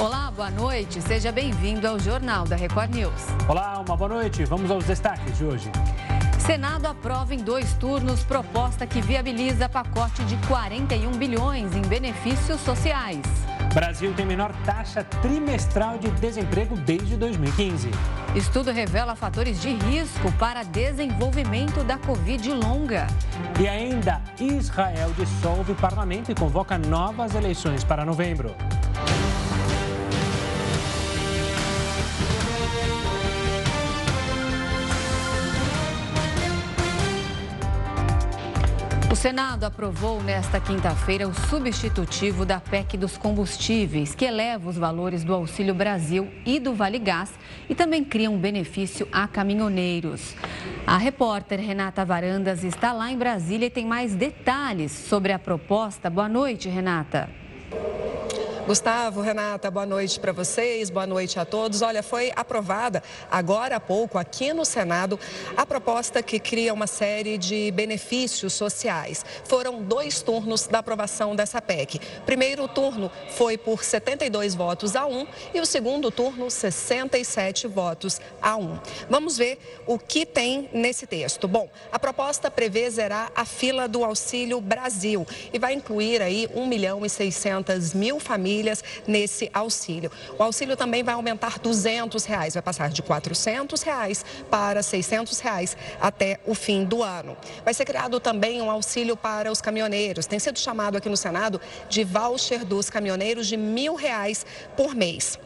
Olá, boa noite. Seja bem-vindo ao Jornal da Record News. Olá, uma boa noite. Vamos aos destaques de hoje. Senado aprova em dois turnos proposta que viabiliza pacote de 41 bilhões em benefícios sociais. Brasil tem menor taxa trimestral de desemprego desde 2015. Estudo revela fatores de risco para desenvolvimento da Covid longa. E ainda, Israel dissolve parlamento e convoca novas eleições para novembro. Senado aprovou nesta quinta-feira o substitutivo da PEC dos combustíveis, que eleva os valores do Auxílio Brasil e do Vale Gás e também cria um benefício a caminhoneiros. A repórter Renata Varandas está lá em Brasília e tem mais detalhes sobre a proposta. Boa noite, Renata. Gustavo, Renata, boa noite para vocês, boa noite a todos. Olha, foi aprovada agora há pouco aqui no Senado a proposta que cria uma série de benefícios sociais. Foram dois turnos da aprovação dessa PEC. Primeiro turno foi por 72 votos a 1 e o segundo turno 67 votos a 1. Vamos ver o que tem nesse texto. Bom, a proposta prevê zerar a fila do Auxílio Brasil e vai incluir aí 1 milhão e 600 mil famílias famílias nesse auxílio. O auxílio também vai aumentar 200 reais, vai passar de 400 reais para 600 reais até o fim do ano. Vai ser criado também um auxílio para os caminhoneiros. Tem sido chamado aqui no Senado de voucher dos caminhoneiros de mil reais por mês.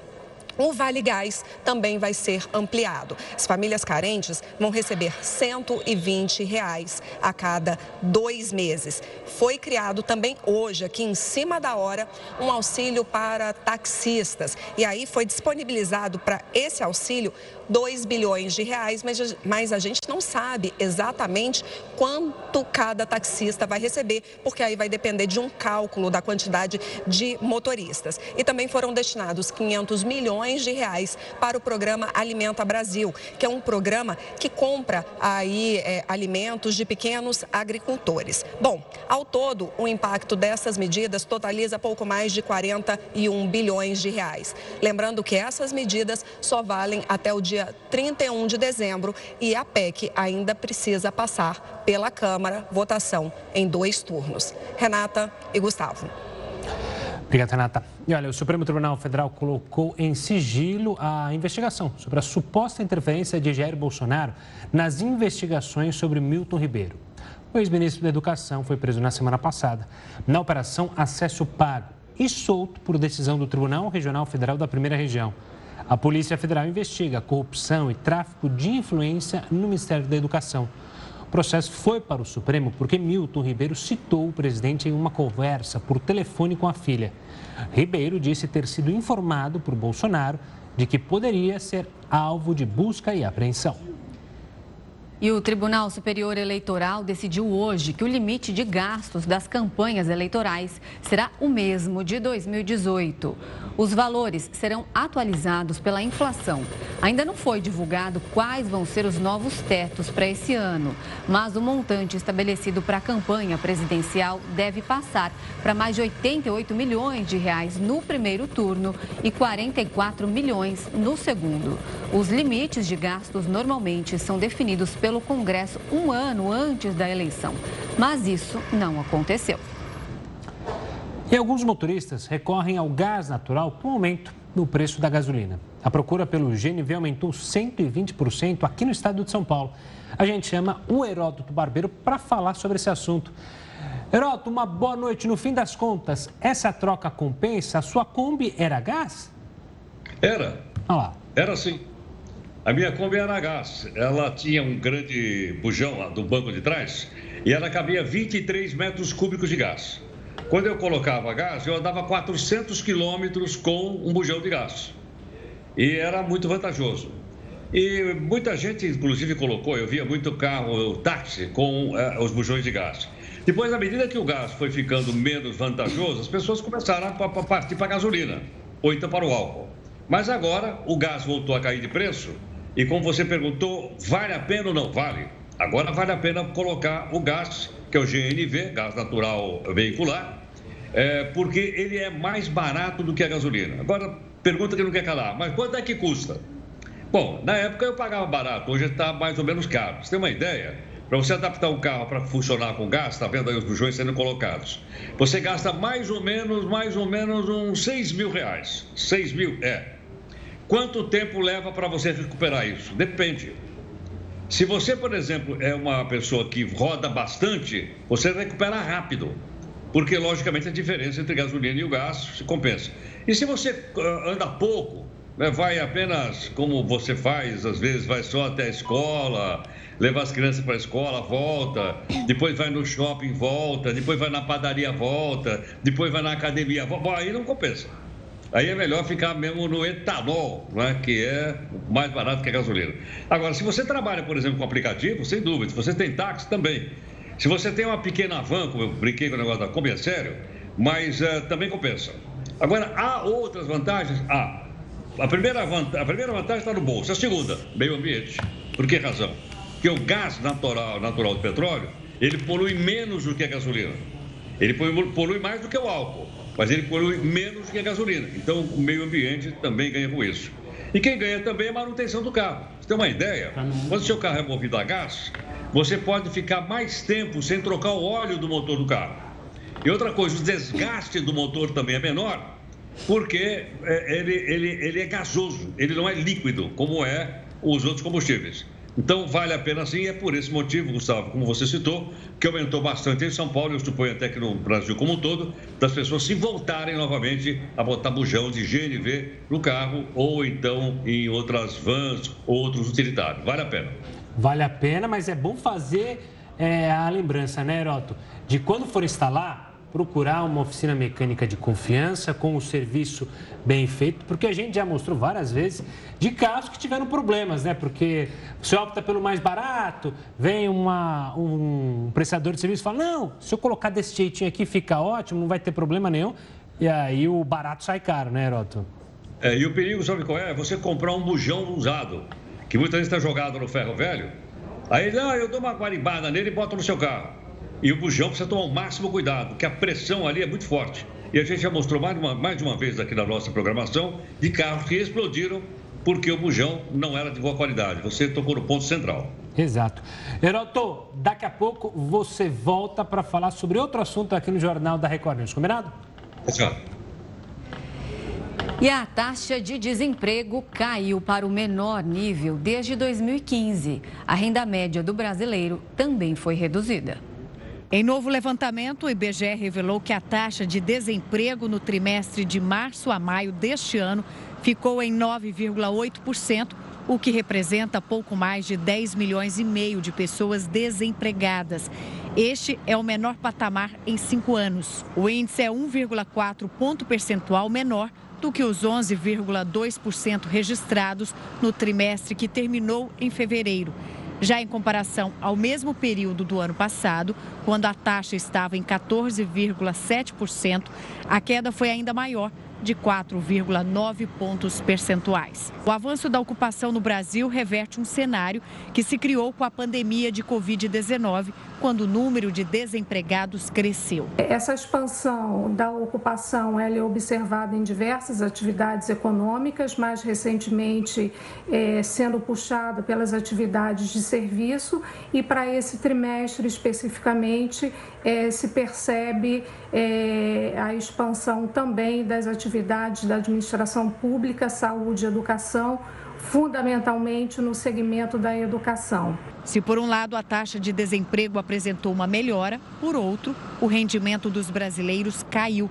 O Vale Gás também vai ser ampliado. As famílias carentes vão receber 120 reais a cada dois meses. Foi criado também hoje, aqui em cima da hora, um auxílio para taxistas. E aí foi disponibilizado para esse auxílio 2 bilhões de reais, mas, mas a gente não sabe exatamente quanto cada taxista vai receber, porque aí vai depender de um cálculo da quantidade de motoristas. E também foram destinados 500 milhões de reais para o programa Alimenta Brasil, que é um programa que compra aí é, alimentos de pequenos agricultores. Bom, ao todo, o impacto dessas medidas totaliza pouco mais de 41 bilhões de reais. Lembrando que essas medidas só valem até o dia dia 31 de dezembro e a PEC ainda precisa passar pela Câmara, votação em dois turnos. Renata e Gustavo. Obrigado, Renata. E olha, o Supremo Tribunal Federal colocou em sigilo a investigação sobre a suposta interferência de Jair Bolsonaro nas investigações sobre Milton Ribeiro. O ex-ministro da Educação foi preso na semana passada na Operação Acesso Pago e solto por decisão do Tribunal Regional Federal da Primeira Região. A Polícia Federal investiga corrupção e tráfico de influência no Ministério da Educação. O processo foi para o Supremo porque Milton Ribeiro citou o presidente em uma conversa por telefone com a filha. Ribeiro disse ter sido informado por Bolsonaro de que poderia ser alvo de busca e apreensão. E o Tribunal Superior Eleitoral decidiu hoje que o limite de gastos das campanhas eleitorais será o mesmo de 2018. Os valores serão atualizados pela inflação. Ainda não foi divulgado quais vão ser os novos tetos para esse ano, mas o montante estabelecido para a campanha presidencial deve passar para mais de 88 milhões de reais no primeiro turno e 44 milhões no segundo. Os limites de gastos normalmente são definidos pelo Congresso um ano antes da eleição, mas isso não aconteceu. E alguns motoristas recorrem ao gás natural com aumento no preço da gasolina. A procura pelo GNV aumentou 120% aqui no estado de São Paulo. A gente chama o Heródoto Barbeiro para falar sobre esse assunto. Heródoto, uma boa noite. No fim das contas, essa troca compensa? A sua Kombi era gás? Era. Ah lá. Era sim. A minha Kombi era gás. Ela tinha um grande bujão lá do banco de trás e ela cabia 23 metros cúbicos de gás. Quando eu colocava gás, eu andava 400 quilômetros com um bujão de gás. E era muito vantajoso. E muita gente, inclusive, colocou, eu via muito carro, táxi, com eh, os bujões de gás. Depois, à medida que o gás foi ficando menos vantajoso, as pessoas começaram a partir para a gasolina, ou então para o álcool. Mas agora o gás voltou a cair de preço e, como você perguntou, vale a pena ou não? Vale. Agora vale a pena colocar o gás que é o GNV, gás natural veicular, é, porque ele é mais barato do que a gasolina. Agora, pergunta que não quer calar, mas quanto é que custa? Bom, na época eu pagava barato, hoje está mais ou menos caro. Você tem uma ideia? Para você adaptar um carro para funcionar com gás, está vendo aí os bujões sendo colocados. Você gasta mais ou menos, mais ou menos uns 6 mil reais. 6 mil, é. Quanto tempo leva para você recuperar isso? Depende. Se você, por exemplo, é uma pessoa que roda bastante, você recupera rápido. Porque, logicamente, a diferença entre gasolina e o gás se compensa. E se você ah, anda pouco, né, vai apenas como você faz, às vezes vai só até a escola, leva as crianças para a escola, volta, depois vai no shopping, volta, depois vai na padaria, volta, depois vai na academia, volta. Aí não compensa. Aí é melhor ficar mesmo no etanol, né, que é mais barato que a gasolina. Agora, se você trabalha, por exemplo, com aplicativo, sem dúvida, se você tem táxi, também. Se você tem uma pequena van, como eu brinquei com o negócio da Kombi, é sério, mas uh, também compensa. Agora, há outras vantagens? Há. A primeira, vantagem, a primeira vantagem está no bolso. A segunda, meio ambiente. Por que razão? Porque o gás natural, natural do petróleo, ele polui menos do que a gasolina. Ele polui mais do que o álcool, mas ele polui menos que a gasolina. Então, o meio ambiente também ganha com isso. E quem ganha também é a manutenção do carro. Você tem uma ideia? Quando o seu carro é movido a gás, você pode ficar mais tempo sem trocar o óleo do motor do carro. E outra coisa, o desgaste do motor também é menor, porque é, ele, ele, ele é gasoso, ele não é líquido, como é os outros combustíveis. Então, vale a pena sim, é por esse motivo, Gustavo, como você citou, que aumentou bastante em São Paulo, eu suponho até que no Brasil como um todo, das pessoas se voltarem novamente a botar bujão de GNV no carro ou então em outras vans ou outros utilitários. Vale a pena. Vale a pena, mas é bom fazer é, a lembrança, né, Heroto? De quando for instalar, procurar uma oficina mecânica de confiança, com o serviço bem feito, porque a gente já mostrou várias vezes de carros que tiveram problemas, né? Porque você opta pelo mais barato, vem uma, um prestador de serviço e fala: não, se eu colocar desse jeitinho aqui fica ótimo, não vai ter problema nenhum. E aí o barato sai caro, né, Heroto? É, e o perigo, sabe qual é? Você comprar um bujão usado, que muitas vezes está jogado no ferro velho. Aí, não, eu dou uma guaribada nele e boto no seu carro. E o bujão precisa tomar o máximo cuidado, porque a pressão ali é muito forte. E a gente já mostrou mais de uma, mais de uma vez aqui na nossa programação de carros que explodiram porque o bujão não era de boa qualidade. Você tocou no ponto central. Exato. Heroto, daqui a pouco você volta para falar sobre outro assunto aqui no Jornal da Record News, combinado? Exato. E a taxa de desemprego caiu para o menor nível desde 2015. A renda média do brasileiro também foi reduzida. Em novo levantamento, o IBGE revelou que a taxa de desemprego no trimestre de março a maio deste ano ficou em 9,8%, o que representa pouco mais de 10 milhões e meio de pessoas desempregadas. Este é o menor patamar em cinco anos. O índice é 1,4 ponto percentual menor do que os 11,2% registrados no trimestre que terminou em fevereiro. Já em comparação ao mesmo período do ano passado, quando a taxa estava em 14,7%, a queda foi ainda maior, de 4,9 pontos percentuais. O avanço da ocupação no Brasil reverte um cenário que se criou com a pandemia de Covid-19, quando o número de desempregados cresceu. Essa expansão da ocupação é observada em diversas atividades econômicas, mais recentemente é, sendo puxada pelas atividades de serviço e para esse trimestre especificamente é, se percebe é, a expansão também das atividades da administração pública, saúde e educação, fundamentalmente no segmento da educação. Se por um lado a taxa de desemprego apresentou uma melhora, por outro, o rendimento dos brasileiros caiu.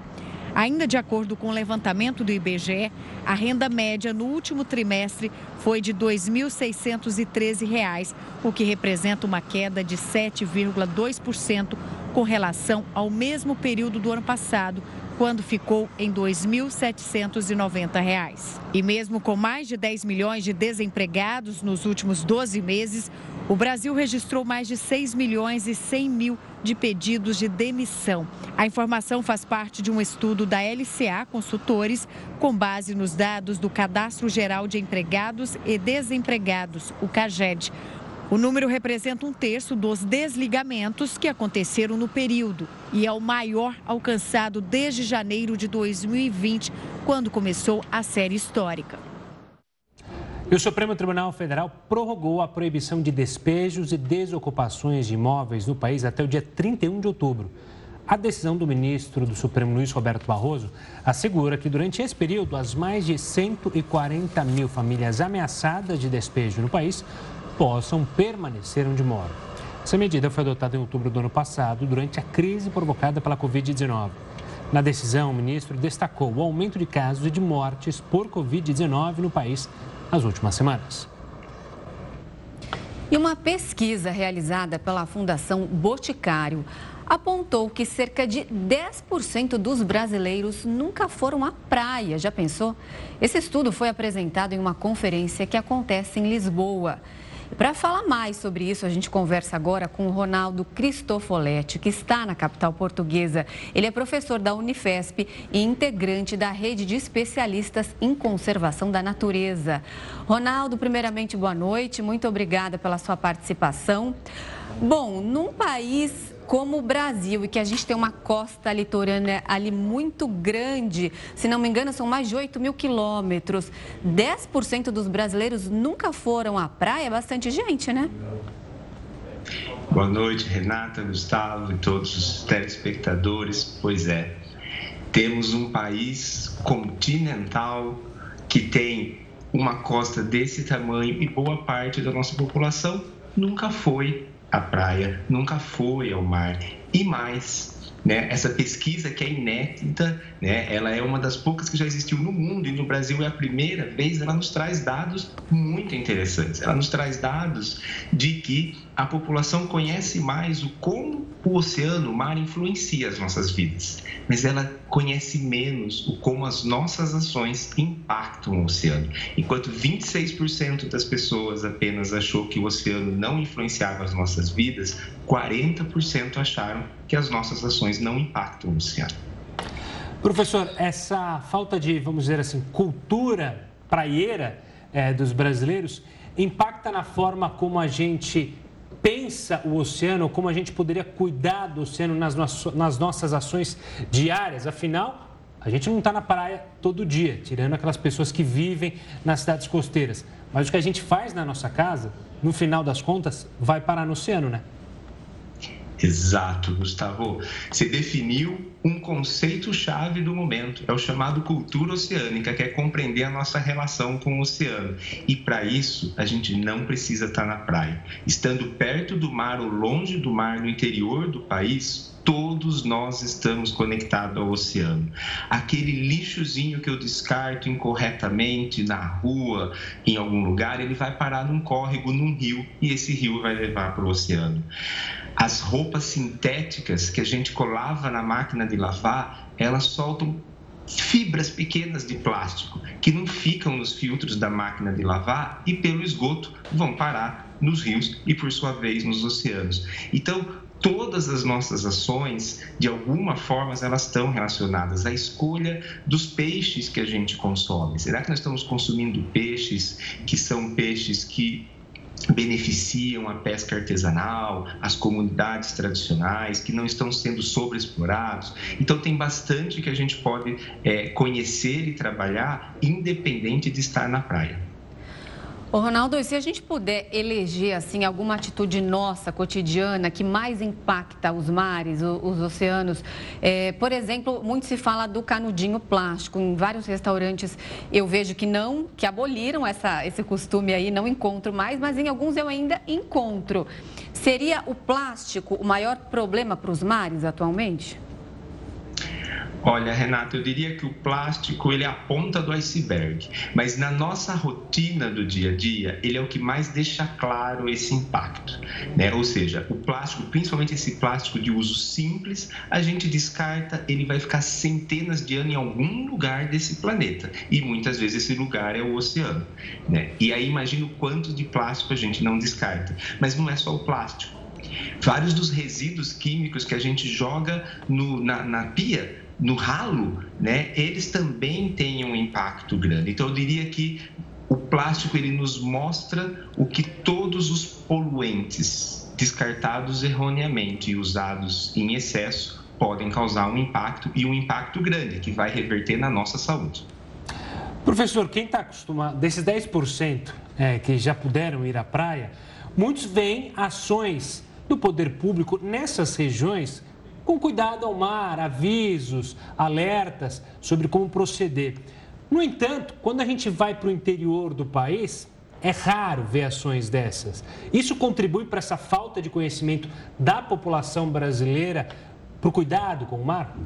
Ainda de acordo com o levantamento do IBGE, a renda média no último trimestre foi de R$ 2.613, o que representa uma queda de 7,2% com relação ao mesmo período do ano passado, quando ficou em R$ 2.790. E mesmo com mais de 10 milhões de desempregados nos últimos 12 meses, o Brasil registrou mais de 6 milhões e 100 mil de pedidos de demissão. A informação faz parte de um estudo da LCA Consultores, com base nos dados do Cadastro Geral de Empregados e Desempregados, o CAGED. O número representa um terço dos desligamentos que aconteceram no período e é o maior alcançado desde janeiro de 2020, quando começou a série histórica. E o Supremo Tribunal Federal prorrogou a proibição de despejos e desocupações de imóveis no país até o dia 31 de outubro. A decisão do ministro do Supremo, Luiz Roberto Barroso, assegura que durante esse período, as mais de 140 mil famílias ameaçadas de despejo no país possam permanecer onde moram. Essa medida foi adotada em outubro do ano passado, durante a crise provocada pela Covid-19. Na decisão, o ministro destacou o aumento de casos e de mortes por Covid-19 no país nas últimas semanas. E uma pesquisa realizada pela Fundação Boticário apontou que cerca de 10% dos brasileiros nunca foram à praia. Já pensou? Esse estudo foi apresentado em uma conferência que acontece em Lisboa. Para falar mais sobre isso, a gente conversa agora com o Ronaldo Cristofoletti, que está na capital portuguesa. Ele é professor da Unifesp e integrante da rede de especialistas em conservação da natureza. Ronaldo, primeiramente, boa noite. Muito obrigada pela sua participação. Bom, num país como o Brasil e que a gente tem uma costa litorânea ali muito grande, se não me engano, são mais de 8 mil quilômetros. 10% dos brasileiros nunca foram à praia, bastante gente, né? Boa noite, Renata, Gustavo e todos os telespectadores. Pois é, temos um país continental que tem uma costa desse tamanho e boa parte da nossa população nunca foi à praia, nunca foi ao mar. E mais, né? Essa pesquisa que é inédita, né? ela é uma das poucas que já existiu no mundo e no Brasil é a primeira vez, ela nos traz dados muito interessantes. Ela nos traz dados de que a população conhece mais o como o oceano, o mar influencia as nossas vidas, mas ela conhece menos o como as nossas ações impactam o oceano. Enquanto 26% das pessoas apenas achou que o oceano não influenciava as nossas vidas, 40% acharam que as nossas ações não impactam o oceano. Professor, essa falta de, vamos dizer assim, cultura praieira é, dos brasileiros impacta na forma como a gente pensa o oceano, como a gente poderia cuidar do oceano nas, no nas nossas ações diárias. Afinal, a gente não está na praia todo dia, tirando aquelas pessoas que vivem nas cidades costeiras. Mas o que a gente faz na nossa casa, no final das contas, vai parar no oceano, né? Exato, Gustavo. Você definiu um conceito-chave do momento, é o chamado cultura oceânica, que é compreender a nossa relação com o oceano. E para isso, a gente não precisa estar na praia. Estando perto do mar ou longe do mar, no interior do país, todos nós estamos conectados ao oceano. Aquele lixozinho que eu descarto incorretamente na rua, em algum lugar, ele vai parar num córrego, num rio, e esse rio vai levar para o oceano. As roupas sintéticas que a gente colava na máquina de lavar, elas soltam fibras pequenas de plástico que não ficam nos filtros da máquina de lavar e pelo esgoto vão parar nos rios e por sua vez nos oceanos. Então, todas as nossas ações, de alguma forma, elas estão relacionadas à escolha dos peixes que a gente consome. Será que nós estamos consumindo peixes que são peixes que beneficiam a pesca artesanal, as comunidades tradicionais que não estão sendo sobreexplorados. Então tem bastante que a gente pode é, conhecer e trabalhar independente de estar na praia. Ô Ronaldo, e se a gente puder eleger assim alguma atitude nossa cotidiana que mais impacta os mares, os, oceanos, é, por exemplo, muito se fala do canudinho plástico. Em vários restaurantes eu vejo que não, que aboliram essa, esse costume aí, não encontro mais, mas em alguns eu ainda encontro. Seria o plástico o maior problema para os mares atualmente? Olha, Renato, eu diria que o plástico ele é a ponta do iceberg, mas na nossa rotina do dia a dia, ele é o que mais deixa claro esse impacto, né? Ou seja, o plástico, principalmente esse plástico de uso simples, a gente descarta, ele vai ficar centenas de anos em algum lugar desse planeta, e muitas vezes esse lugar é o oceano, né? E aí imagina o quanto de plástico a gente não descarta, mas não é só o plástico. Vários dos resíduos químicos que a gente joga no, na, na pia no ralo, né, eles também têm um impacto grande. Então, eu diria que o plástico ele nos mostra o que todos os poluentes descartados erroneamente e usados em excesso podem causar um impacto e um impacto grande que vai reverter na nossa saúde. Professor, quem está acostumado, desses 10% é, que já puderam ir à praia, muitos veem ações do poder público nessas regiões com cuidado ao mar, avisos, alertas sobre como proceder. No entanto, quando a gente vai para o interior do país, é raro ver ações dessas. Isso contribui para essa falta de conhecimento da população brasileira para o cuidado com o mar?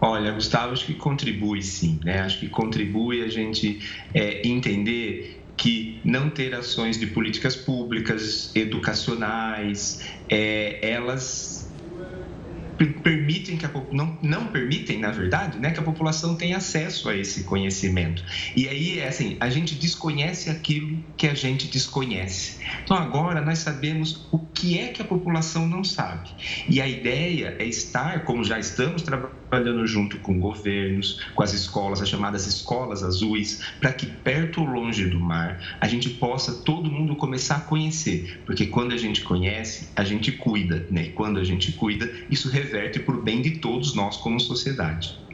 Olha, Gustavo, acho que contribui sim, né? Acho que contribui a gente é, entender que não ter ações de políticas públicas, educacionais, é, elas permitem que a não, não permitem, na verdade, né, que a população tenha acesso a esse conhecimento. E aí, é assim, a gente desconhece aquilo que a gente desconhece. Então, agora nós sabemos o que é que a população não sabe. E a ideia é estar, como já estamos trabalhando junto com governos, com as escolas, as chamadas escolas azuis, para que perto ou longe do mar a gente possa todo mundo começar a conhecer, porque quando a gente conhece, a gente cuida, né? E quando a gente cuida, isso reverte para o bem de todos nós como sociedade.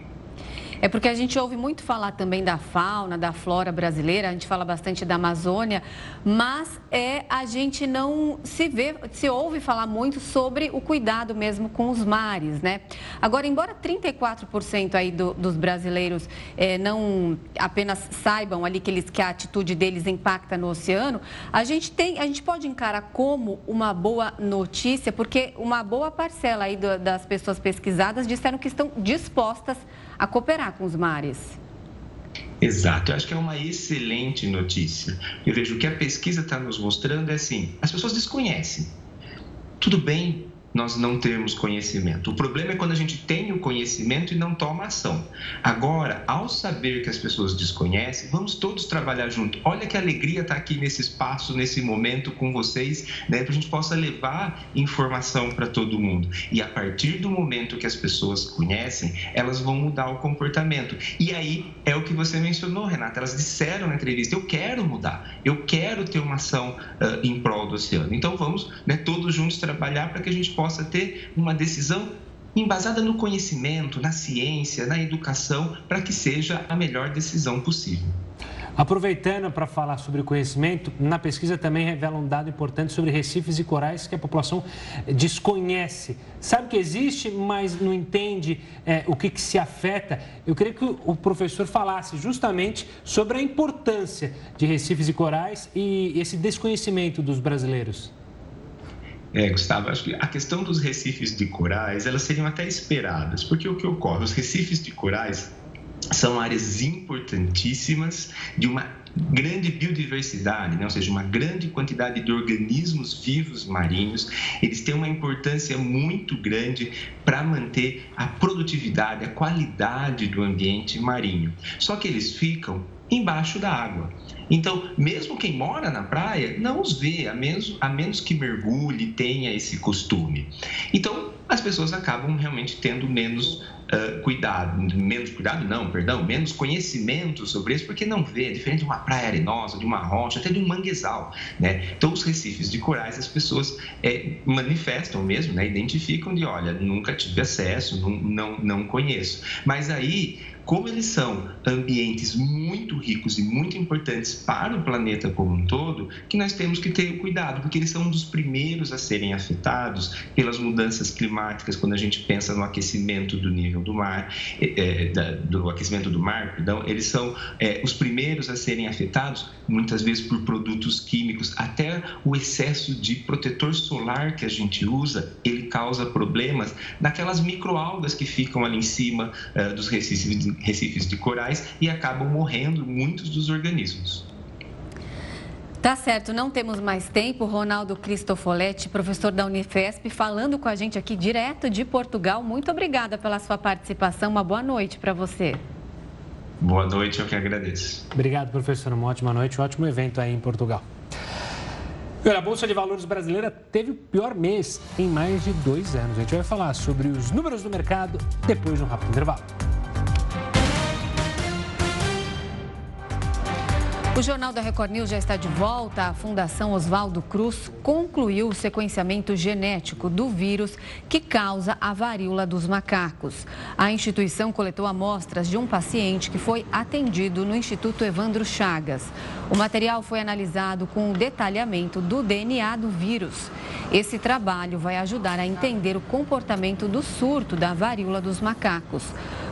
É porque a gente ouve muito falar também da fauna, da flora brasileira, a gente fala bastante da Amazônia, mas é a gente não se vê, se ouve falar muito sobre o cuidado mesmo com os mares, né? Agora, embora 34% aí do, dos brasileiros é, não apenas saibam ali que, eles, que a atitude deles impacta no oceano, a gente tem, a gente pode encarar como uma boa notícia, porque uma boa parcela aí do, das pessoas pesquisadas disseram que estão dispostas a cooperar com os mares. Exato, eu acho que é uma excelente notícia. Eu vejo que a pesquisa está nos mostrando é assim: as pessoas desconhecem. Tudo bem nós não termos conhecimento. O problema é quando a gente tem o conhecimento e não toma ação. Agora, ao saber que as pessoas desconhecem, vamos todos trabalhar junto. Olha que alegria estar aqui nesse espaço, nesse momento com vocês, né, para a gente possa levar informação para todo mundo. E a partir do momento que as pessoas conhecem, elas vão mudar o comportamento. E aí é o que você mencionou, Renata. Elas disseram na entrevista: eu quero mudar, eu quero ter uma ação uh, em prol do oceano. Então vamos né, todos juntos trabalhar para que a gente possa possa ter uma decisão embasada no conhecimento, na ciência, na educação, para que seja a melhor decisão possível. Aproveitando para falar sobre conhecimento, na pesquisa também revela um dado importante sobre recifes e corais que a população desconhece. Sabe que existe, mas não entende é, o que, que se afeta. Eu queria que o professor falasse justamente sobre a importância de recifes e corais e esse desconhecimento dos brasileiros. É, Gustavo, acho que a questão dos recifes de corais, elas seriam até esperadas, porque o que ocorre? Os recifes de corais são áreas importantíssimas de uma grande biodiversidade, né? ou seja, uma grande quantidade de organismos vivos marinhos. Eles têm uma importância muito grande para manter a produtividade, a qualidade do ambiente marinho. Só que eles ficam embaixo da água. Então, mesmo quem mora na praia não os vê, a menos, a menos que mergulhe, tenha esse costume. Então, as pessoas acabam realmente tendo menos uh, cuidado, menos cuidado não, perdão, menos conhecimento sobre isso, porque não vê, é diferente de uma praia arenosa, de uma rocha, até de um manguezal, né? Então, os recifes de corais, as pessoas é, manifestam mesmo, né? Identificam de, olha, nunca tive acesso, não, não, não conheço. Mas aí como eles são ambientes muito ricos e muito importantes para o planeta como um todo, que nós temos que ter cuidado, porque eles são um dos primeiros a serem afetados pelas mudanças climáticas, quando a gente pensa no aquecimento do nível do mar, é, da, do aquecimento do mar, perdão, eles são é, os primeiros a serem afetados, muitas vezes por produtos químicos, até o excesso de protetor solar que a gente usa, ele causa problemas naquelas microalgas que ficam ali em cima é, dos recifes recifes de corais e acabam morrendo muitos dos organismos. Tá certo, não temos mais tempo. Ronaldo Cristofoletti, professor da Unifesp, falando com a gente aqui direto de Portugal. Muito obrigada pela sua participação. Uma boa noite para você. Boa noite, eu que agradeço. Obrigado, professor. Uma ótima noite, um ótimo evento aí em Portugal. a Bolsa de Valores brasileira teve o pior mês em mais de dois anos. A gente vai falar sobre os números do mercado depois de um rápido intervalo. O Jornal da Record News já está de volta. A Fundação Oswaldo Cruz concluiu o sequenciamento genético do vírus que causa a varíola dos macacos. A instituição coletou amostras de um paciente que foi atendido no Instituto Evandro Chagas. O material foi analisado com o detalhamento do DNA do vírus. Esse trabalho vai ajudar a entender o comportamento do surto da varíola dos macacos.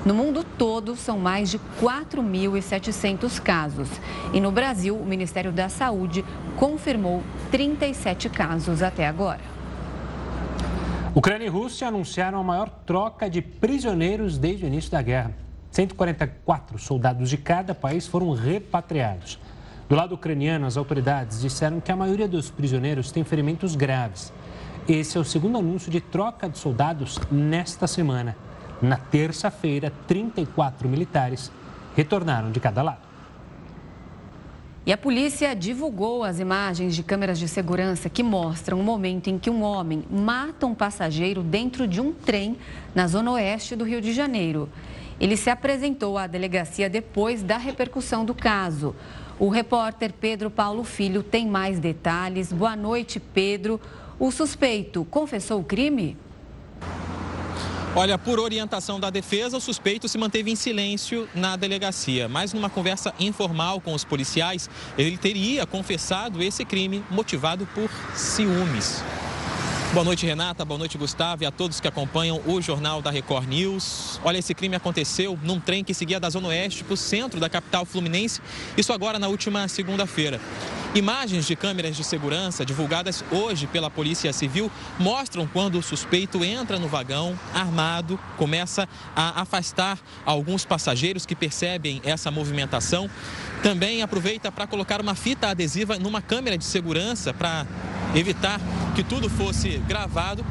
No mundo todo, são mais de 4.700 casos. E no Brasil, o Ministério da Saúde confirmou 37 casos até agora. Ucrânia e Rússia anunciaram a maior troca de prisioneiros desde o início da guerra. 144 soldados de cada país foram repatriados. Do lado ucraniano, as autoridades disseram que a maioria dos prisioneiros tem ferimentos graves. Esse é o segundo anúncio de troca de soldados nesta semana. Na terça-feira, 34 militares retornaram de cada lado. E a polícia divulgou as imagens de câmeras de segurança que mostram o momento em que um homem mata um passageiro dentro de um trem na zona oeste do Rio de Janeiro. Ele se apresentou à delegacia depois da repercussão do caso. O repórter Pedro Paulo Filho tem mais detalhes. Boa noite, Pedro. O suspeito confessou o crime? Olha, por orientação da defesa, o suspeito se manteve em silêncio na delegacia, mas numa conversa informal com os policiais, ele teria confessado esse crime motivado por ciúmes. Boa noite, Renata. Boa noite, Gustavo, e a todos que acompanham o Jornal da Record News. Olha, esse crime aconteceu num trem que seguia da Zona Oeste para o centro da capital fluminense, isso agora na última segunda-feira. Imagens de câmeras de segurança divulgadas hoje pela Polícia Civil mostram quando o suspeito entra no vagão armado, começa a afastar alguns passageiros que percebem essa movimentação. Também aproveita para colocar uma fita adesiva numa câmera de segurança para evitar que tudo fosse gravado.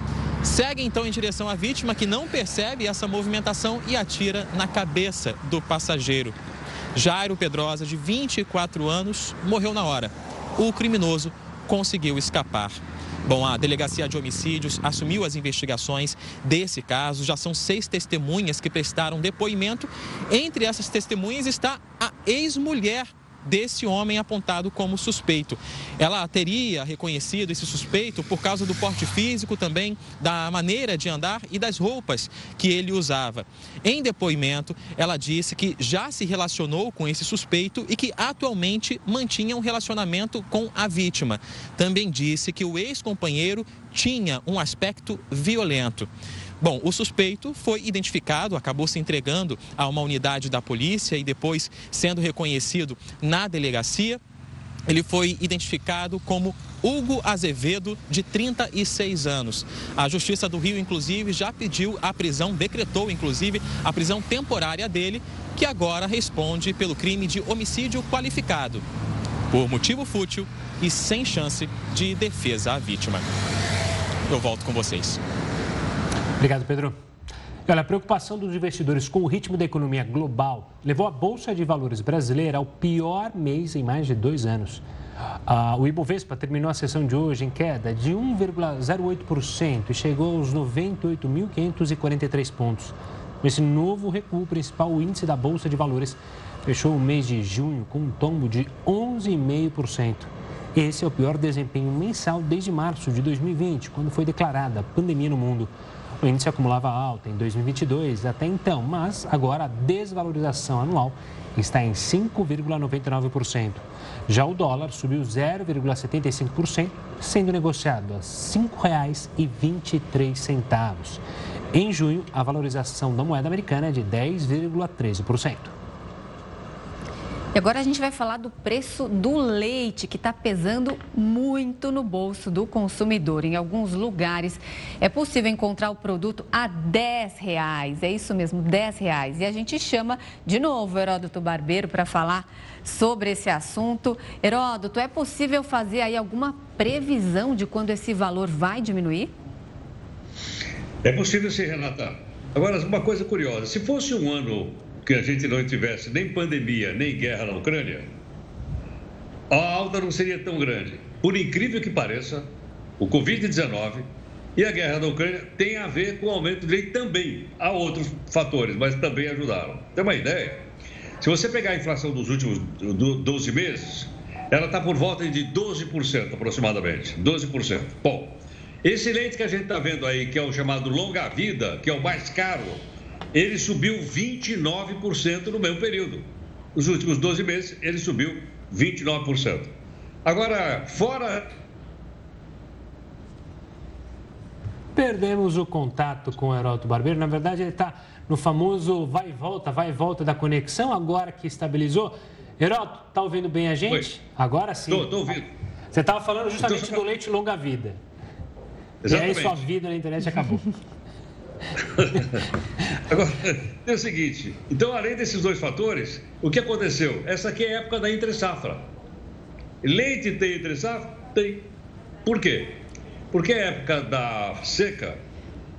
Segue então em direção à vítima que não percebe essa movimentação e atira na cabeça do passageiro. Jairo Pedrosa, de 24 anos, morreu na hora. O criminoso conseguiu escapar. Bom, a Delegacia de Homicídios assumiu as investigações desse caso. Já são seis testemunhas que prestaram depoimento. Entre essas testemunhas está a ex-mulher desse homem apontado como suspeito. Ela teria reconhecido esse suspeito por causa do porte físico, também da maneira de andar e das roupas que ele usava. Em depoimento, ela disse que já se relacionou com esse suspeito e que atualmente mantinha um relacionamento com a vítima. Também disse que o ex-companheiro tinha um aspecto violento. Bom, o suspeito foi identificado, acabou se entregando a uma unidade da polícia e depois sendo reconhecido na delegacia. Ele foi identificado como Hugo Azevedo, de 36 anos. A Justiça do Rio, inclusive, já pediu a prisão, decretou, inclusive, a prisão temporária dele, que agora responde pelo crime de homicídio qualificado, por motivo fútil e sem chance de defesa à vítima. Eu volto com vocês. Obrigado, Pedro. Olha, a preocupação dos investidores com o ritmo da economia global levou a Bolsa de Valores brasileira ao pior mês em mais de dois anos. Ah, o Ibovespa terminou a sessão de hoje em queda de 1,08% e chegou aos 98.543 pontos. Com esse novo recuo, o principal índice da Bolsa de Valores fechou o mês de junho com um tombo de 11,5%. Esse é o pior desempenho mensal desde março de 2020, quando foi declarada a pandemia no mundo. O índice acumulava alta em 2022 até então, mas agora a desvalorização anual está em 5,99%. Já o dólar subiu 0,75%, sendo negociado a R$ 5,23. Em junho, a valorização da moeda americana é de 10,13%. E agora a gente vai falar do preço do leite, que está pesando muito no bolso do consumidor. Em alguns lugares é possível encontrar o produto a 10 reais. É isso mesmo, 10 reais. E a gente chama de novo Heródoto Barbeiro para falar sobre esse assunto. Heródoto, é possível fazer aí alguma previsão de quando esse valor vai diminuir? É possível sim, Renata. Agora, uma coisa curiosa: se fosse um ano que a gente não tivesse nem pandemia, nem guerra na Ucrânia, a alta não seria tão grande. Por incrível que pareça, o Covid-19 e a guerra da Ucrânia têm a ver com o aumento de leite também. Há outros fatores, mas também ajudaram. Tem uma ideia? Se você pegar a inflação dos últimos 12 meses, ela está por volta de 12% aproximadamente. 12%. Bom, esse leite que a gente está vendo aí, que é o chamado longa vida, que é o mais caro, ele subiu 29% no mesmo período. Nos últimos 12 meses, ele subiu 29%. Agora, fora. Perdemos o contato com o Heródoto Barbeiro. Na verdade, ele está no famoso vai e volta, vai e volta da conexão, agora que estabilizou. Heródoto, está ouvindo bem a gente? Oi. Agora sim. Estou ouvindo. Você estava falando justamente do leite longa vida. Exatamente. E aí sua vida na internet acabou. Agora, é o seguinte, então além desses dois fatores, o que aconteceu? Essa aqui é a época da entre safra. Leite tem entre safra? Tem. Por quê? Porque é época da seca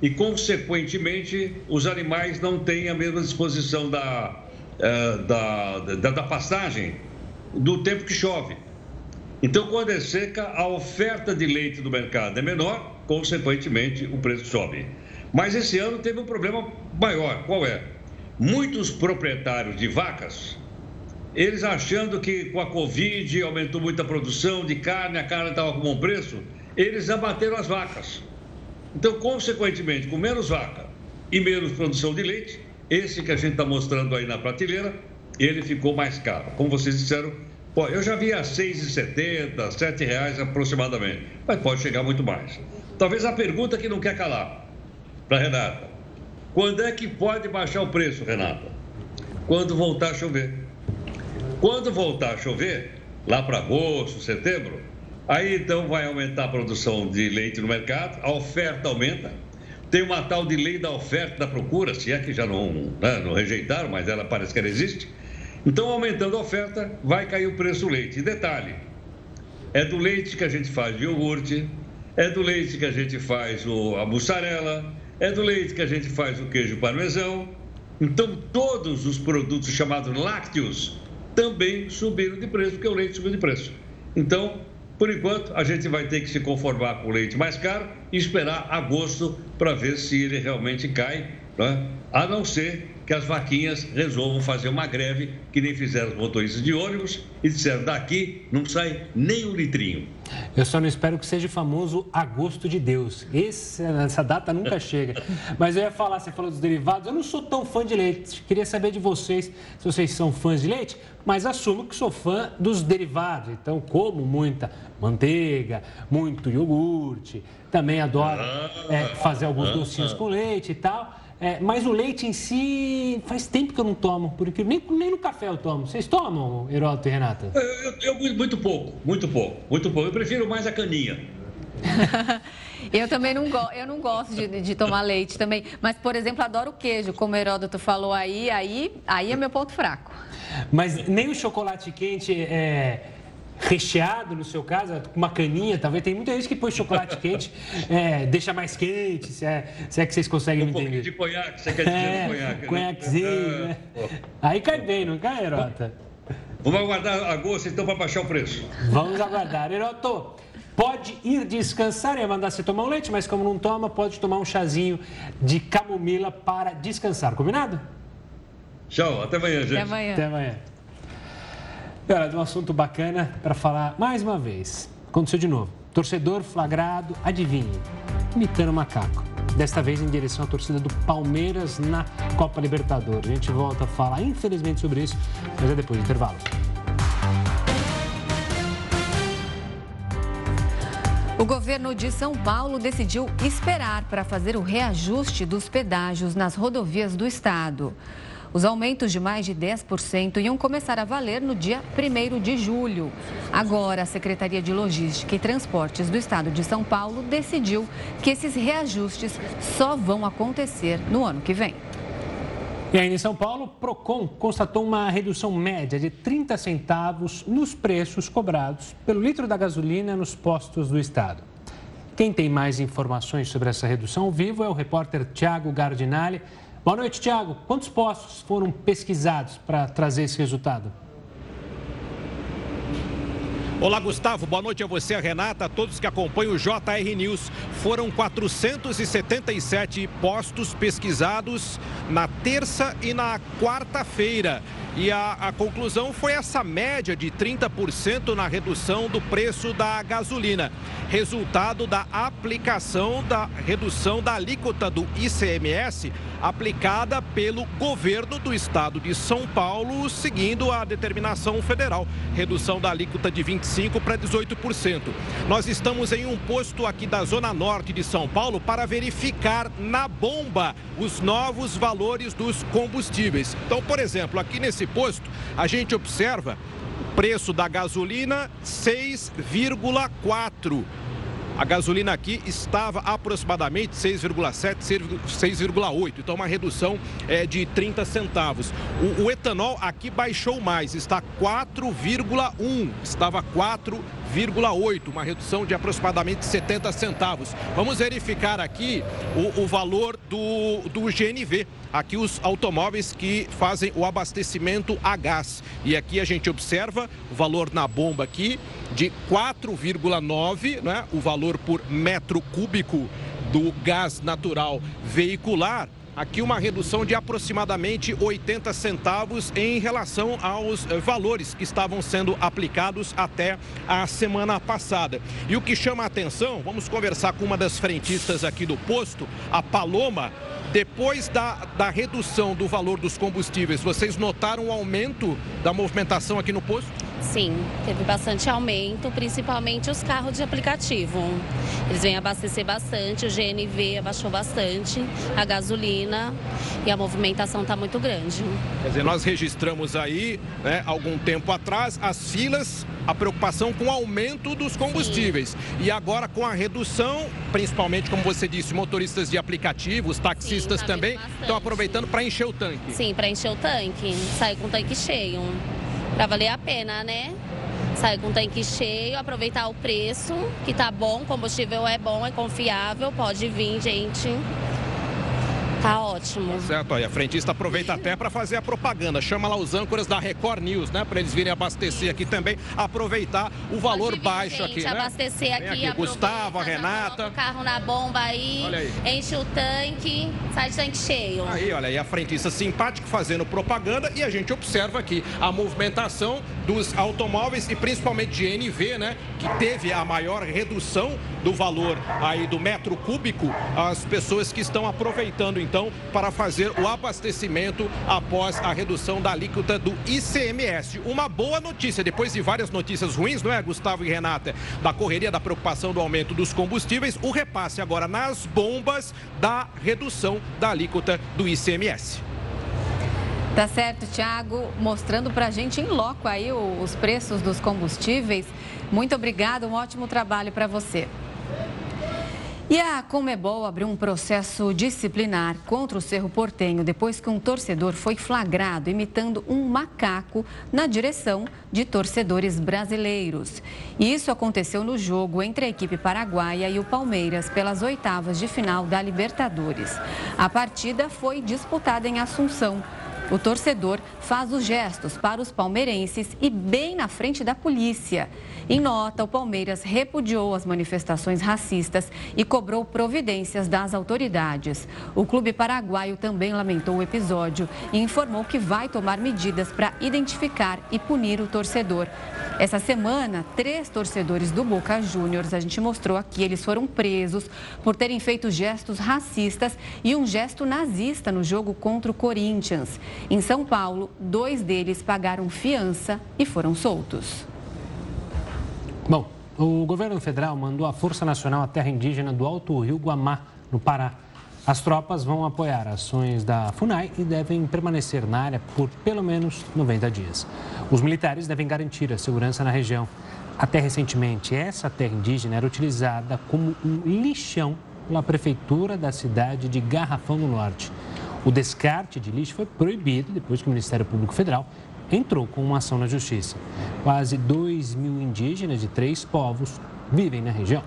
e, consequentemente, os animais não têm a mesma disposição da, eh, da, da, da pastagem do tempo que chove. Então, quando é seca, a oferta de leite do mercado é menor, consequentemente, o preço sobe. Mas esse ano teve um problema maior. Qual é? Muitos proprietários de vacas, eles achando que com a Covid aumentou muito a produção de carne, a carne estava com bom preço, eles abateram as vacas. Então, consequentemente, com menos vaca e menos produção de leite, esse que a gente está mostrando aí na prateleira, ele ficou mais caro. Como vocês disseram, pô, eu já vi a R$ 6,70, R$ reais aproximadamente, mas pode chegar muito mais. Talvez a pergunta que não quer calar para Renata: quando é que pode baixar o preço, Renata? Quando voltar a chover. Quando voltar a chover, lá para agosto, setembro, aí então vai aumentar a produção de leite no mercado, a oferta aumenta. Tem uma tal de lei da oferta da procura, se é que já não, né, não rejeitaram, mas ela parece que ela existe. Então, aumentando a oferta, vai cair o preço do leite. E detalhe: é do leite que a gente faz iogurte, é do leite que a gente faz o, a mussarela, é do leite que a gente faz o queijo parmesão. Então, todos os produtos chamados lácteos também subiram de preço, porque o leite subiu de preço. Então, por enquanto, a gente vai ter que se conformar com o leite mais caro e esperar agosto para ver se ele realmente cai, né? a não ser que as vaquinhas resolvam fazer uma greve, que nem fizeram os motoristas de ônibus, e disseram: daqui não sai nem um litrinho. Eu só não espero que seja famoso agosto de Deus. Esse, essa data nunca chega. Mas eu ia falar, você falou dos derivados, eu não sou tão fã de leite. Queria saber de vocês se vocês são fãs de leite, mas assumo que sou fã dos derivados. Então, como muita manteiga, muito iogurte. Também adoro é, fazer alguns docinhos com leite e tal. É, mas o leite em si, faz tempo que eu não tomo, porque nem, nem no café eu tomo. Vocês tomam, Heródoto e Renata? Eu, eu, eu, muito pouco, muito pouco, muito pouco. Eu prefiro mais a caninha. eu também não, go eu não gosto de, de, tomar leite também. Mas, por exemplo, adoro queijo, como o Heródoto falou aí, aí, aí é meu ponto fraco. Mas nem o chocolate quente é recheado, no seu caso, com uma caninha, talvez. Tem muita gente que põe chocolate quente, é, deixa mais quente, se é, se é que vocês conseguem um me entender. de conhaque, você quer dizer é, conhaque. Né? Conhaquezinho, né? né? Aí cai bem, não cai, Herota? Vamos aguardar agosto, então, para baixar o preço. Vamos aguardar. Heroto, pode ir descansar, ia mandar você tomar um leite, mas como não toma, pode tomar um chazinho de camomila para descansar. Combinado? Tchau, até amanhã, gente. Até amanhã. Até amanhã. E olha, de um assunto bacana para falar mais uma vez. Aconteceu de novo. Torcedor flagrado, adivinhe, imitando macaco. Desta vez em direção à torcida do Palmeiras na Copa Libertadores. A gente volta a falar, infelizmente, sobre isso, mas é depois do intervalo. O governo de São Paulo decidiu esperar para fazer o reajuste dos pedágios nas rodovias do estado. Os aumentos de mais de 10% iam começar a valer no dia 1 de julho. Agora, a Secretaria de Logística e Transportes do Estado de São Paulo decidiu que esses reajustes só vão acontecer no ano que vem. E ainda em São Paulo, Procon constatou uma redução média de 30 centavos nos preços cobrados pelo litro da gasolina nos postos do estado. Quem tem mais informações sobre essa redução ao vivo é o repórter Tiago Gardinali. Boa noite, Tiago. Quantos postos foram pesquisados para trazer esse resultado? Olá, Gustavo. Boa noite a você, a Renata, a todos que acompanham o JR News. Foram 477 postos pesquisados na terça e na quarta-feira. E a, a conclusão foi essa média de 30% na redução do preço da gasolina, resultado da aplicação da redução da alíquota do ICMS aplicada pelo governo do estado de São Paulo, seguindo a determinação federal, redução da alíquota de 25 para 18%. Nós estamos em um posto aqui da zona norte de São Paulo para verificar na bomba os novos valores dos combustíveis. Então, por exemplo, aqui nesse posto, a gente observa preço da gasolina 6,4 a gasolina aqui estava aproximadamente 6,7, 6,8. Então, uma redução é, de 30 centavos. O, o etanol aqui baixou mais, está 4,1. Estava 4,8, uma redução de aproximadamente 70 centavos. Vamos verificar aqui o, o valor do, do GNV aqui os automóveis que fazem o abastecimento a gás. E aqui a gente observa o valor na bomba aqui de 4,9, né? O valor por metro cúbico do gás natural veicular aqui uma redução de aproximadamente 80 centavos em relação aos eh, valores que estavam sendo aplicados até a semana passada. E o que chama a atenção, vamos conversar com uma das frentistas aqui do posto, a Paloma, depois da, da redução do valor dos combustíveis, vocês notaram um aumento da movimentação aqui no posto? Sim, teve bastante aumento, principalmente os carros de aplicativo. Eles vêm abastecer bastante, o GNV abaixou bastante, a gasolina e a movimentação está muito grande. Quer dizer, nós registramos aí, né, algum tempo atrás, as filas, a preocupação com o aumento dos combustíveis. Sim. E agora com a redução, principalmente, como você disse, motoristas de aplicativos, taxistas Sim, tá também, estão aproveitando para encher o tanque. Sim, para encher o tanque, sair com o tanque cheio para valer a pena, né? Sair com o tanque cheio, aproveitar o preço, que tá bom, combustível é bom, é confiável, pode vir, gente. Tá ótimo. Certo, aí a frentista aproveita até para fazer a propaganda. Chama lá os âncoras da Record News, né? Para eles virem abastecer aqui também, aproveitar o valor vir, baixo gente, aqui, né? abastecer aqui, aqui Gustavo, a Renata. O carro na bomba aí, aí, enche o tanque, sai de tanque cheio. Aí, olha aí a frentista simpática fazendo propaganda e a gente observa aqui a movimentação dos automóveis e principalmente de NV, né? Que teve a maior redução do valor aí do metro cúbico. As pessoas que estão aproveitando então para fazer o abastecimento após a redução da alíquota do ICMS. Uma boa notícia, depois de várias notícias ruins, não é, Gustavo e Renata? Da correria, da preocupação do aumento dos combustíveis, o repasse agora nas bombas da redução da alíquota do ICMS. Tá certo, Tiago, mostrando para a gente em loco aí os preços dos combustíveis. Muito obrigado, um ótimo trabalho para você. E a Comebol abriu um processo disciplinar contra o Cerro Portenho depois que um torcedor foi flagrado imitando um macaco na direção de torcedores brasileiros. E isso aconteceu no jogo entre a equipe paraguaia e o Palmeiras pelas oitavas de final da Libertadores. A partida foi disputada em Assunção. O torcedor faz os gestos para os palmeirenses e bem na frente da polícia. Em nota, o Palmeiras repudiou as manifestações racistas e cobrou providências das autoridades. O clube paraguaio também lamentou o episódio e informou que vai tomar medidas para identificar e punir o torcedor. Essa semana, três torcedores do Boca Juniors, a gente mostrou aqui, eles foram presos por terem feito gestos racistas e um gesto nazista no jogo contra o Corinthians. Em São Paulo, dois deles pagaram fiança e foram soltos. Bom, o governo federal mandou a Força Nacional à Terra Indígena do Alto Rio Guamá, no Pará. As tropas vão apoiar ações da FUNAI e devem permanecer na área por pelo menos 90 dias. Os militares devem garantir a segurança na região. Até recentemente, essa terra indígena era utilizada como um lixão pela prefeitura da cidade de Garrafão do Norte. O descarte de lixo foi proibido depois que o Ministério Público Federal entrou com uma ação na justiça. Quase 2 mil indígenas de três povos vivem na região.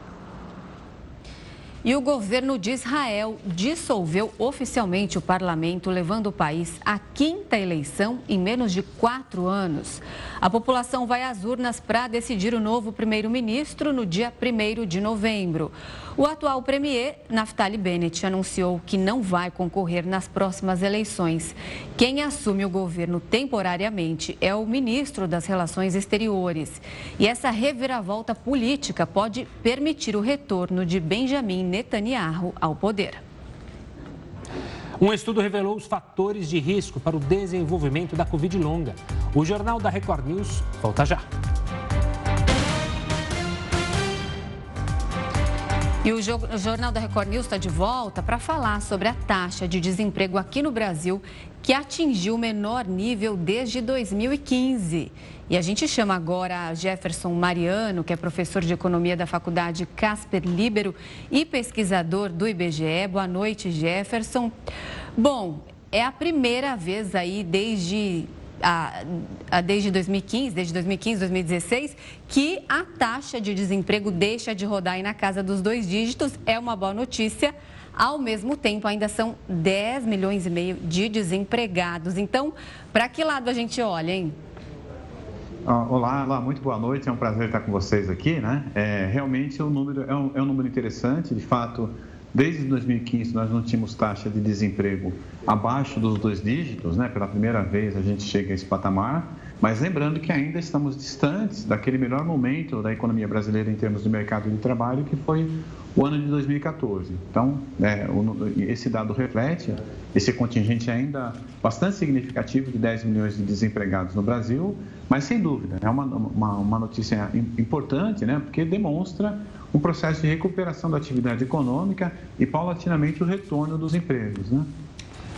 E o governo de Israel dissolveu oficialmente o parlamento, levando o país à quinta eleição em menos de quatro anos. A população vai às urnas para decidir o novo primeiro-ministro no dia 1 de novembro. O atual premier, Naftali Bennett, anunciou que não vai concorrer nas próximas eleições. Quem assume o governo temporariamente é o ministro das Relações Exteriores. E essa reviravolta política pode permitir o retorno de Benjamin Netanyahu ao poder. Um estudo revelou os fatores de risco para o desenvolvimento da Covid longa. O Jornal da Record News volta já. E o Jornal da Record News está de volta para falar sobre a taxa de desemprego aqui no Brasil, que atingiu o menor nível desde 2015. E a gente chama agora Jefferson Mariano, que é professor de economia da Faculdade Casper Libero e pesquisador do IBGE. Boa noite, Jefferson. Bom, é a primeira vez aí desde a, a, desde 2015, desde 2015, 2016, que a taxa de desemprego deixa de rodar aí na casa dos dois dígitos. É uma boa notícia. Ao mesmo tempo, ainda são 10 milhões e meio de desempregados. Então, para que lado a gente olha, hein? Olá, olá, muito boa noite. É um prazer estar com vocês aqui, né? É, realmente o número é um, é um número interessante. De fato, Desde 2015, nós não tínhamos taxa de desemprego abaixo dos dois dígitos, né? Pela primeira vez a gente chega a esse patamar. Mas lembrando que ainda estamos distantes daquele melhor momento da economia brasileira em termos de mercado de trabalho, que foi o ano de 2014. Então, é, esse dado reflete esse contingente ainda bastante significativo de 10 milhões de desempregados no Brasil, mas sem dúvida, é uma, uma, uma notícia importante, né? porque demonstra um processo de recuperação da atividade econômica e, paulatinamente, o retorno dos empregos. Né?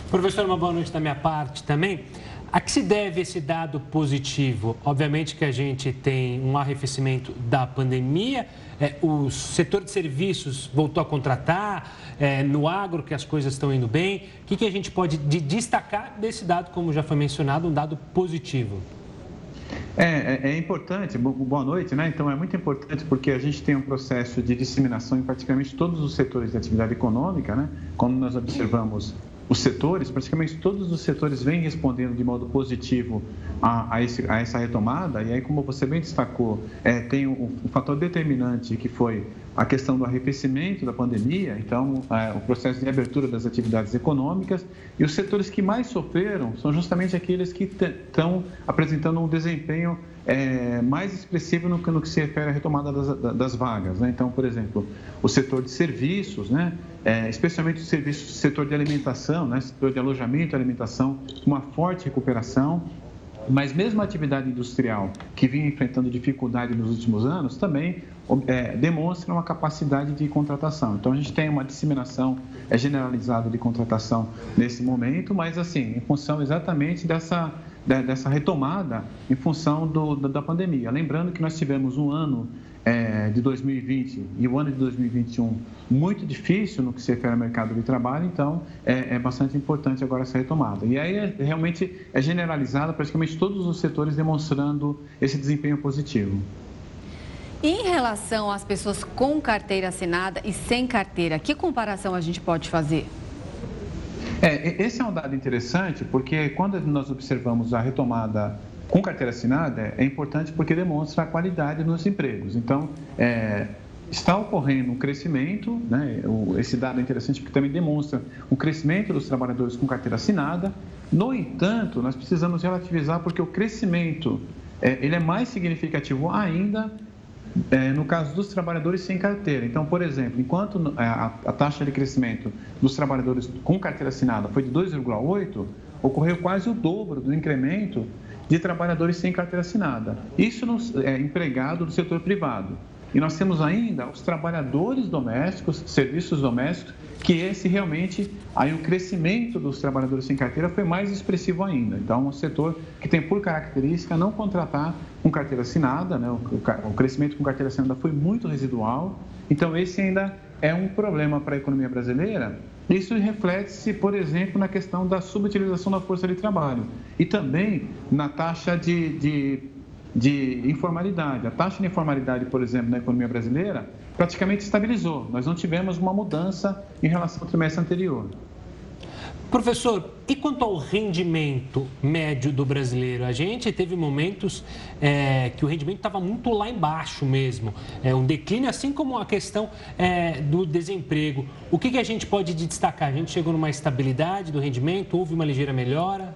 Professor, uma boa noite da minha parte também. A que se deve esse dado positivo? Obviamente que a gente tem um arrefecimento da pandemia, é, o setor de serviços voltou a contratar, é, no agro que as coisas estão indo bem. O que, que a gente pode de destacar desse dado, como já foi mencionado, um dado positivo? É, é, é, importante, boa noite, né? Então é muito importante porque a gente tem um processo de disseminação em praticamente todos os setores de atividade econômica, né? Como nós observamos os setores, praticamente todos os setores vêm respondendo de modo positivo a, a, esse, a essa retomada. E aí, como você bem destacou, é, tem um, um, fator determinante que foi a questão do arrefecimento da pandemia, então é, o processo de abertura das atividades econômicas. E os setores que mais sofreram são justamente aqueles que estão apresentando um desempenho é, mais expressivo no, no, que se refere à retomada das, das vagas. Né? Então, por exemplo, o setor de serviços, né? É, especialmente o setor de alimentação, né? setor de alojamento e alimentação, uma forte recuperação. Mas mesmo a atividade industrial, que vinha enfrentando dificuldade nos últimos anos, também é, demonstra uma capacidade de contratação. Então, a gente tem uma disseminação é, generalizada de contratação nesse momento, mas assim, em função exatamente dessa dessa retomada em função do, da, pandemia. Lembrando que nós tivemos um ano é, de 2020 e o ano de 2021 muito difícil no que se refere ao mercado de trabalho, então é, é bastante importante agora essa retomada. E aí é, realmente é generalizada, praticamente todos os setores demonstrando esse desempenho positivo. Em relação às pessoas com carteira assinada e sem carteira, que comparação a gente pode fazer? É, esse é um dado interessante porque quando nós observamos a retomada com carteira assinada, é importante porque demonstra a qualidade nos empregos. Então, é, está ocorrendo um crescimento, né? esse dado é interessante porque também demonstra um crescimento dos trabalhadores com carteira assinada. No entanto, nós precisamos relativizar porque o crescimento é, ele é mais significativo ainda é, no caso dos trabalhadores sem carteira. Então, por exemplo, enquanto é, a, a taxa de crescimento dos trabalhadores com carteira assinada foi de 2,8, ocorreu quase o dobro do incremento de trabalhadores sem carteira assinada. Isso é empregado do setor privado. E nós temos ainda os trabalhadores domésticos, serviços domésticos, que esse realmente, aí o crescimento dos trabalhadores sem carteira foi mais expressivo ainda. Então, um setor que tem por característica não contratar com carteira assinada, né? o, o crescimento com carteira assinada foi muito residual. Então, esse ainda é um problema para a economia brasileira. Isso reflete-se, por exemplo, na questão da subutilização da força de trabalho e também na taxa de, de de informalidade. A taxa de informalidade, por exemplo, na economia brasileira praticamente estabilizou. Nós não tivemos uma mudança em relação ao trimestre anterior. Professor, e quanto ao rendimento médio do brasileiro? A gente teve momentos é, que o rendimento estava muito lá embaixo mesmo, é, um declínio, assim como a questão é, do desemprego. O que, que a gente pode destacar? A gente chegou numa estabilidade do rendimento, houve uma ligeira melhora?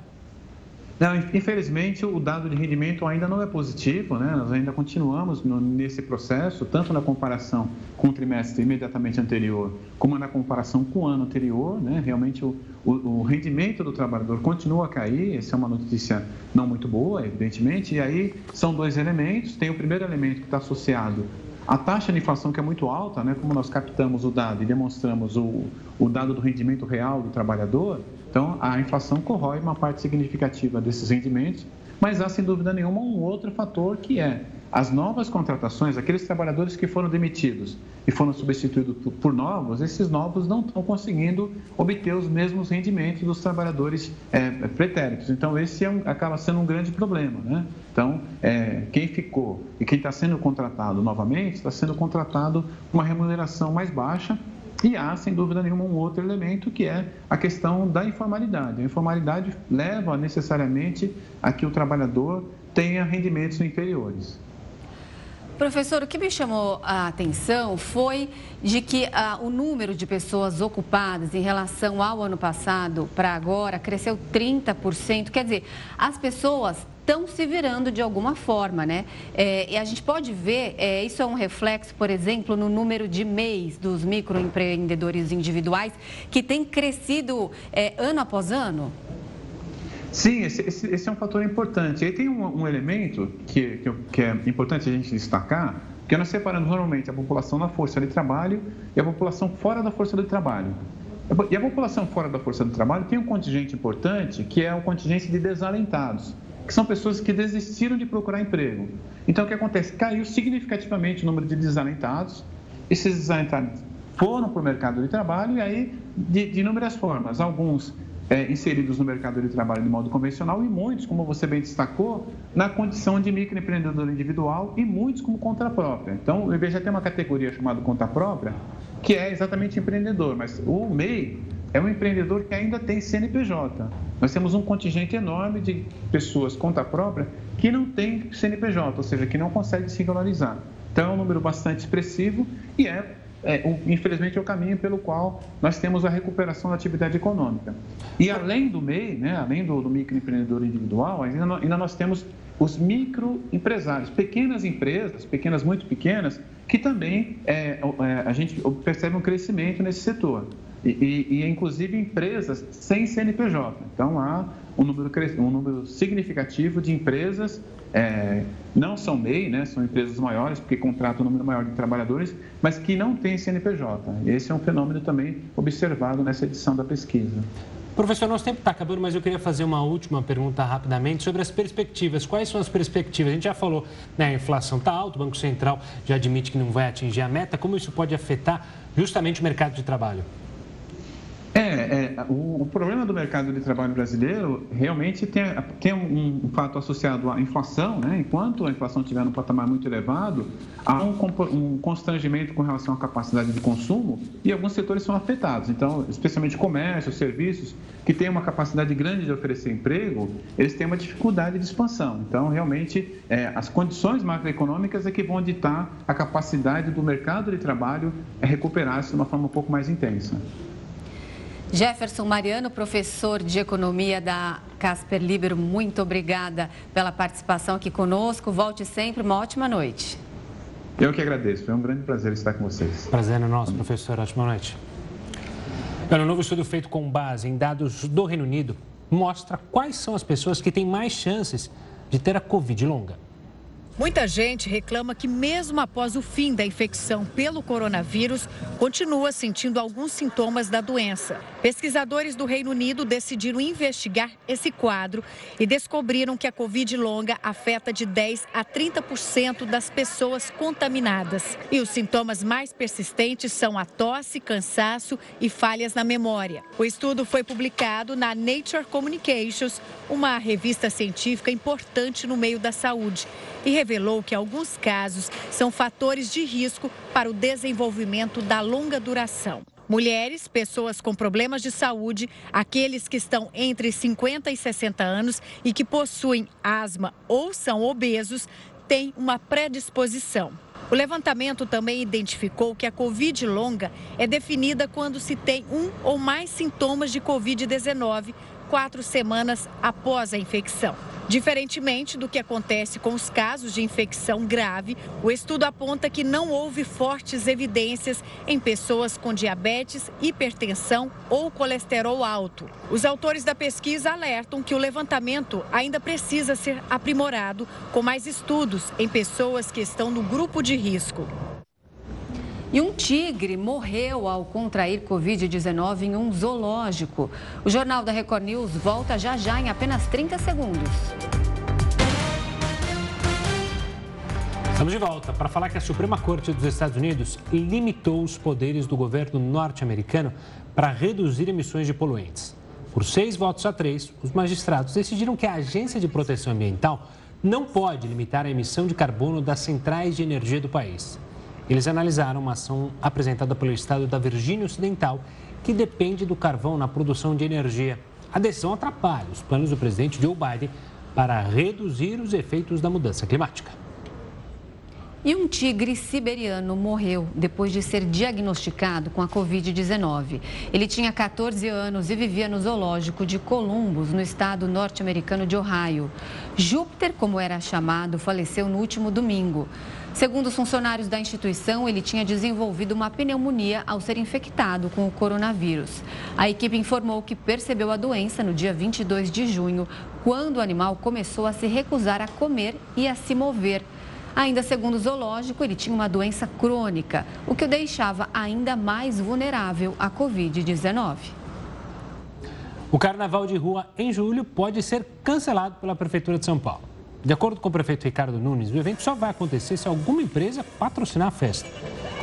Não, infelizmente, o dado de rendimento ainda não é positivo, né? Nós ainda continuamos no, nesse processo, tanto na comparação com o trimestre imediatamente anterior, como na comparação com o ano anterior, né? Realmente, o, o, o rendimento do trabalhador continua a cair, essa é uma notícia não muito boa, evidentemente, e aí são dois elementos. Tem o primeiro elemento que está associado a taxa de inflação que é muito alta, né, como nós captamos o dado e demonstramos o, o dado do rendimento real do trabalhador, então, a inflação corrói uma parte significativa desses rendimentos, mas há, sem dúvida nenhuma, um outro fator que é as novas contratações, aqueles trabalhadores que foram demitidos e foram substituídos por novos, esses novos não estão conseguindo obter os mesmos rendimentos dos trabalhadores é, pretéritos. Então, esse é um, acaba sendo um grande problema. Né? Então, é, quem ficou e quem está sendo contratado novamente, está sendo contratado com uma remuneração mais baixa e há, sem dúvida nenhuma, um outro elemento que é a questão da informalidade. A informalidade leva necessariamente a que o trabalhador tenha rendimentos inferiores. Professor, o que me chamou a atenção foi de que ah, o número de pessoas ocupadas em relação ao ano passado para agora cresceu 30%. Quer dizer, as pessoas estão se virando de alguma forma, né? É, e a gente pode ver, é, isso é um reflexo, por exemplo, no número de MEIs dos microempreendedores individuais, que tem crescido é, ano após ano? Sim, esse, esse, esse, é um fator importante. Aí tem um, um elemento que, que, que, é importante a gente destacar, que nós separamos normalmente a população na força de trabalho e a população fora da força de trabalho. E a população fora da força de trabalho tem um contingente importante, que é o contingente de desalentados que são pessoas que desistiram de procurar emprego. Então, o que acontece? Caiu significativamente o número de desalentados. Esses desalentados foram para o mercado de trabalho e aí, de, de inúmeras formas. Alguns é, inseridos no mercado de trabalho de modo convencional e muitos, como você bem destacou, na condição de microempreendedor individual e muitos como conta própria. Então, o IBGE tem uma categoria chamada conta própria, que é exatamente empreendedor, mas o MEI é um empreendedor que ainda tem CNPJ. Nós temos um contingente enorme de pessoas conta própria que não tem CNPJ, ou seja, que não consegue singularizar. Então, é um número bastante expressivo e é, é infelizmente, é o caminho pelo qual nós temos a recuperação da atividade econômica. E além do MEI, né, além do, do microempreendedor individual, ainda, ainda nós temos os microempresários, pequenas empresas, pequenas, muito pequenas, que também é, é, a gente percebe um crescimento nesse setor e, e, inclusive empresas sem CNPJ. Então há um número, um número significativo de empresas, é, não são MEI, né, são empresas maiores, porque contratam um número maior de trabalhadores, mas que não têm CNPJ. Esse é um fenômeno também observado nessa edição da pesquisa. Professor, nosso tempo está acabando, mas eu queria fazer uma última pergunta rapidamente sobre as perspectivas. Quais são as perspectivas? A gente já falou, né, a inflação está alta, o Banco Central já admite que não vai atingir a meta. Como isso pode afetar justamente o mercado de trabalho? É, é o, o, problema do mercado de trabalho brasileiro realmente tem, tem um, um, fato associado à inflação, né? Enquanto a inflação estiver num patamar muito elevado, há um, um, constrangimento com relação à capacidade de consumo e alguns setores são afetados. Então, especialmente comércio, serviços, que têm uma capacidade grande de oferecer emprego, eles têm uma dificuldade de expansão. Então, realmente, é, as condições macroeconômicas é que vão ditar a capacidade do mercado de trabalho recuperar-se de uma forma um pouco mais intensa. Jefferson Mariano, professor de economia da Casper Libero, muito obrigada pela participação aqui conosco. Volte sempre, uma ótima noite. Eu que agradeço, foi um grande prazer estar com vocês. Prazer é nosso, professor. Ótima noite. Um novo estudo feito com base em dados do Reino Unido mostra quais são as pessoas que têm mais chances de ter a Covid longa. Muita gente reclama que, mesmo após o fim da infecção pelo coronavírus, continua sentindo alguns sintomas da doença. Pesquisadores do Reino Unido decidiram investigar esse quadro e descobriram que a Covid longa afeta de 10 a 30% das pessoas contaminadas. E os sintomas mais persistentes são a tosse, cansaço e falhas na memória. O estudo foi publicado na Nature Communications, uma revista científica importante no meio da saúde, e revelou que alguns casos são fatores de risco para o desenvolvimento da longa duração. Mulheres, pessoas com problemas de saúde, aqueles que estão entre 50 e 60 anos e que possuem asma ou são obesos, têm uma predisposição. O levantamento também identificou que a Covid longa é definida quando se tem um ou mais sintomas de Covid-19 quatro semanas após a infecção. Diferentemente do que acontece com os casos de infecção grave, o estudo aponta que não houve fortes evidências em pessoas com diabetes, hipertensão ou colesterol alto. Os autores da pesquisa alertam que o levantamento ainda precisa ser aprimorado com mais estudos em pessoas que estão no grupo de risco. E um tigre morreu ao contrair Covid-19 em um zoológico. O Jornal da Record News volta já já em apenas 30 segundos. Estamos de volta para falar que a Suprema Corte dos Estados Unidos limitou os poderes do governo norte-americano para reduzir emissões de poluentes. Por seis votos a três, os magistrados decidiram que a Agência de Proteção Ambiental não pode limitar a emissão de carbono das centrais de energia do país. Eles analisaram uma ação apresentada pelo estado da Virgínia Ocidental, que depende do carvão na produção de energia. A decisão atrapalha os planos do presidente Joe Biden para reduzir os efeitos da mudança climática. E um tigre siberiano morreu depois de ser diagnosticado com a Covid-19. Ele tinha 14 anos e vivia no zoológico de Columbus, no estado norte-americano de Ohio. Júpiter, como era chamado, faleceu no último domingo. Segundo os funcionários da instituição, ele tinha desenvolvido uma pneumonia ao ser infectado com o coronavírus. A equipe informou que percebeu a doença no dia 22 de junho, quando o animal começou a se recusar a comer e a se mover. Ainda segundo o zoológico, ele tinha uma doença crônica, o que o deixava ainda mais vulnerável à Covid-19. O carnaval de rua em julho pode ser cancelado pela Prefeitura de São Paulo. De acordo com o prefeito Ricardo Nunes, o evento só vai acontecer se alguma empresa patrocinar a festa.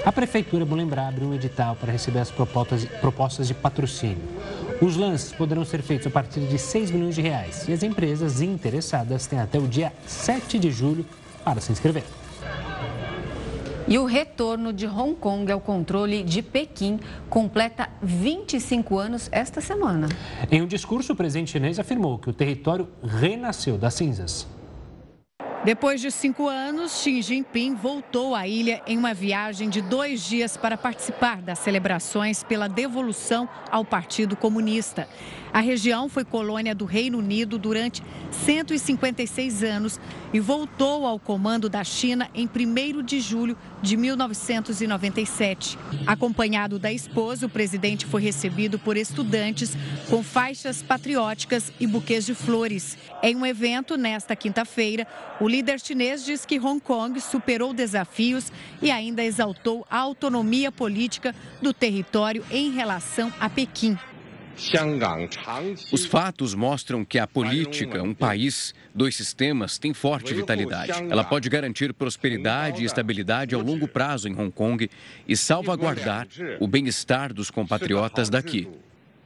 A prefeitura, bom lembrar, abriu um edital para receber as propostas, propostas de patrocínio. Os lances poderão ser feitos a partir de 6 milhões de reais e as empresas interessadas têm até o dia 7 de julho para se inscrever. E o retorno de Hong Kong ao controle de Pequim completa 25 anos esta semana. Em um discurso, o presidente chinês afirmou que o território renasceu das cinzas. Depois de cinco anos, Xi Jinping voltou à ilha em uma viagem de dois dias para participar das celebrações pela devolução ao Partido Comunista. A região foi colônia do Reino Unido durante 156 anos e voltou ao comando da China em 1 de julho de 1997. Acompanhado da esposa, o presidente foi recebido por estudantes com faixas patrióticas e buquês de flores. Em um evento nesta quinta-feira, o líder chinês diz que Hong Kong superou desafios e ainda exaltou a autonomia política do território em relação a Pequim. Os fatos mostram que a política, um país, dois sistemas, tem forte vitalidade. Ela pode garantir prosperidade e estabilidade ao longo prazo em Hong Kong e salvaguardar o bem-estar dos compatriotas daqui.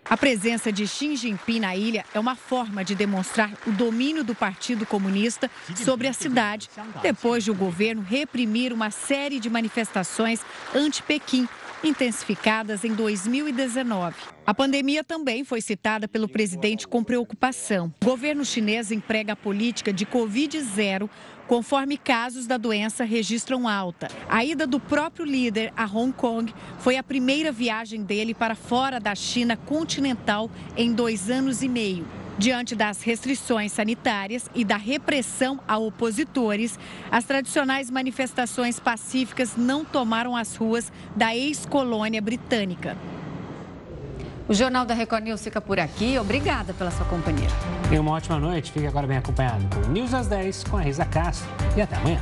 A presença de Xi Jinping na ilha é uma forma de demonstrar o domínio do Partido Comunista sobre a cidade, depois de o governo reprimir uma série de manifestações anti-Pequim intensificadas em 2019. A pandemia também foi citada pelo presidente com preocupação. O governo chinês emprega a política de Covid-0 conforme casos da doença registram alta. A ida do próprio líder a Hong Kong foi a primeira viagem dele para fora da China continental em dois anos e meio. Diante das restrições sanitárias e da repressão a opositores, as tradicionais manifestações pacíficas não tomaram as ruas da ex-colônia britânica. O Jornal da Record News fica por aqui. Obrigada pela sua companhia. Tenha uma ótima noite. Fique agora bem acompanhado com News às 10 com a Risa Castro. E até amanhã.